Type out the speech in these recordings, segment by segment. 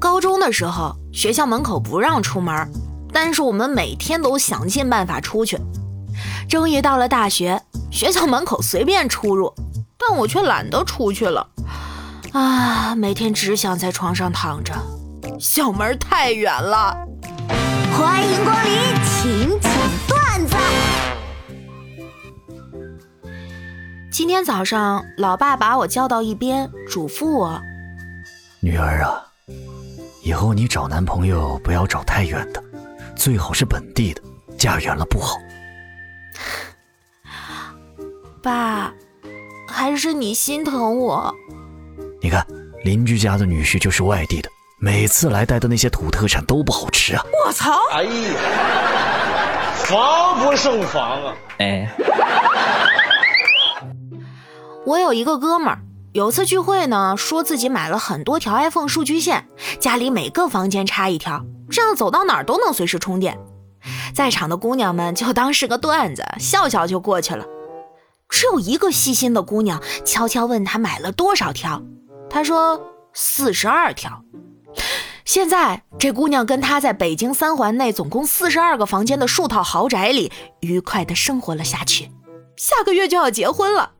高中的时候，学校门口不让出门，但是我们每天都想尽办法出去。终于到了大学，学校门口随便出入，但我却懒得出去了。啊，每天只想在床上躺着，校门太远了。欢迎光临，请讲段子。今天早上，老爸把我叫到一边，嘱咐我：“女儿啊，以后你找男朋友不要找太远的，最好是本地的，嫁远了不好。”爸，还是你心疼我。你看，邻居家的女婿就是外地的，每次来带的那些土特产都不好吃啊！我操！哎呀，防不胜防啊！哎，我有一个哥们儿，有次聚会呢，说自己买了很多条 iPhone 数据线，家里每个房间插一条，这样走到哪儿都能随时充电。在场的姑娘们就当是个段子，笑笑就过去了。只有一个细心的姑娘悄悄问他买了多少条。他说四十二条。现在这姑娘跟他在北京三环内总共四十二个房间的数套豪宅里愉快的生活了下去，下个月就要结婚了。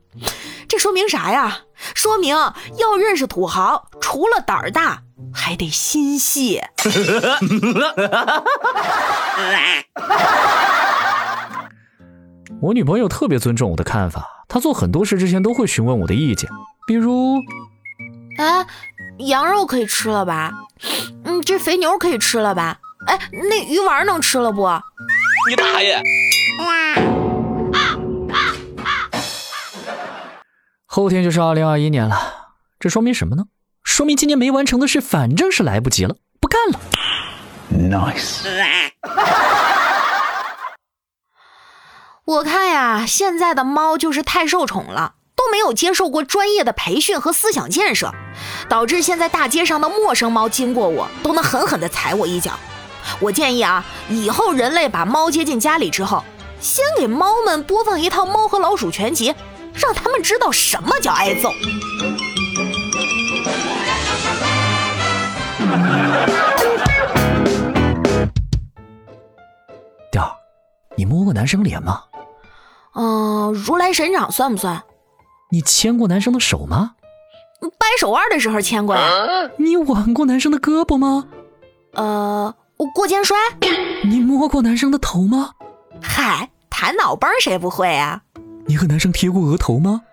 这说明啥呀？说明要认识土豪，除了胆儿大，还得心细。我女朋友特别尊重我的看法，她做很多事之前都会询问我的意见，比如。哎，羊肉可以吃了吧？嗯，这肥牛可以吃了吧？哎，那鱼丸能吃了不？你大爷！后天就是二零二一年了，这说明什么呢？说明今年没完成的事，反正是来不及了，不干了。Nice。我看呀，现在的猫就是太受宠了。都没有接受过专业的培训和思想建设，导致现在大街上的陌生猫经过我都能狠狠地踩我一脚。我建议啊，以后人类把猫接进家里之后，先给猫们播放一套《猫和老鼠全集》，让他们知道什么叫挨揍。调儿，你摸过男生脸吗？嗯，如来神掌算不算？你牵过男生的手吗？掰手腕的时候牵过呀。你挽过男生的胳膊吗？呃，我过肩摔。你摸过男生的头吗？嗨，弹脑崩谁不会啊？你和男生贴过额头吗？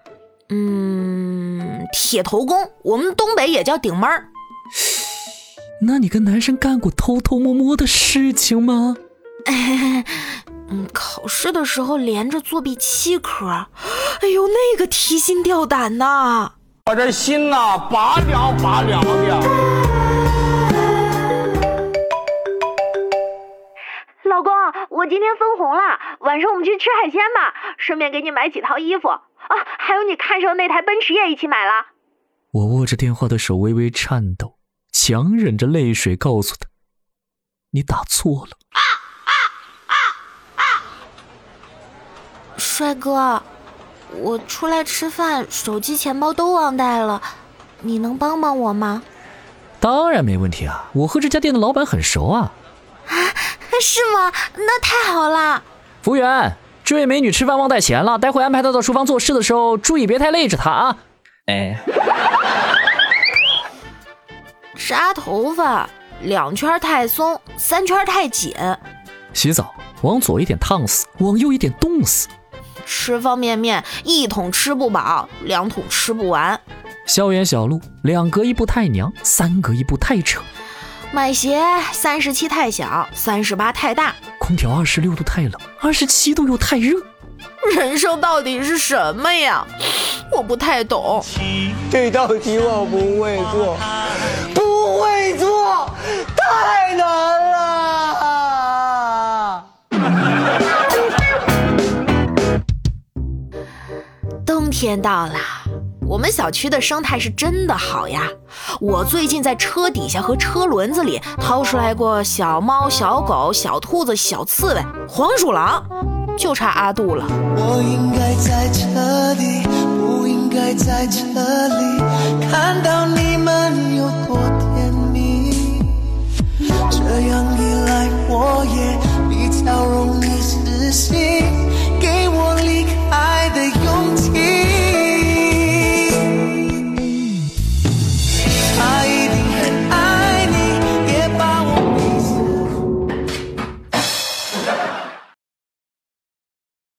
嗯，铁头功，我们东北也叫顶门儿。那你跟男生干过偷偷摸摸的事情吗？嗯，考试的时候连着作弊七科，哎呦，那个提心吊胆呐！我这心呐，拔凉拔凉的。今天分红了，晚上我们去吃海鲜吧，顺便给你买几套衣服啊，还有你看上的那台奔驰也一起买了。我握着电话的手微微颤抖，强忍着泪水告诉他：“你打错了。”帅哥，我出来吃饭，手机、钱包都忘带了，你能帮帮我吗？当然没问题啊，我和这家店的老板很熟啊。啊，是吗？那太好了。服务员，这位美女吃饭忘带钱了，待会安排她到厨房做事的时候，注意别太累着她啊。哎。扎头发，两圈太松，三圈太紧。洗澡，往左一点烫死，往右一点冻死。吃方便面，一桶吃不饱，两桶吃不完。校园小路，两隔一步太娘，三隔一步太扯。买鞋，三十七太小，三十八太大。空调二十六度太冷，二十七度又太热。人生到底是什么呀？我不太懂。这道题我不会做，不会做，太难了。冬天到了，我们小区的生态是真的好呀，我最近在车底下和车轮子里掏出来过小猫小狗、小兔子、小刺猬、黄鼠狼。就差阿杜了。我应该在车底，不应该在车里。看到你们有多甜蜜。这样。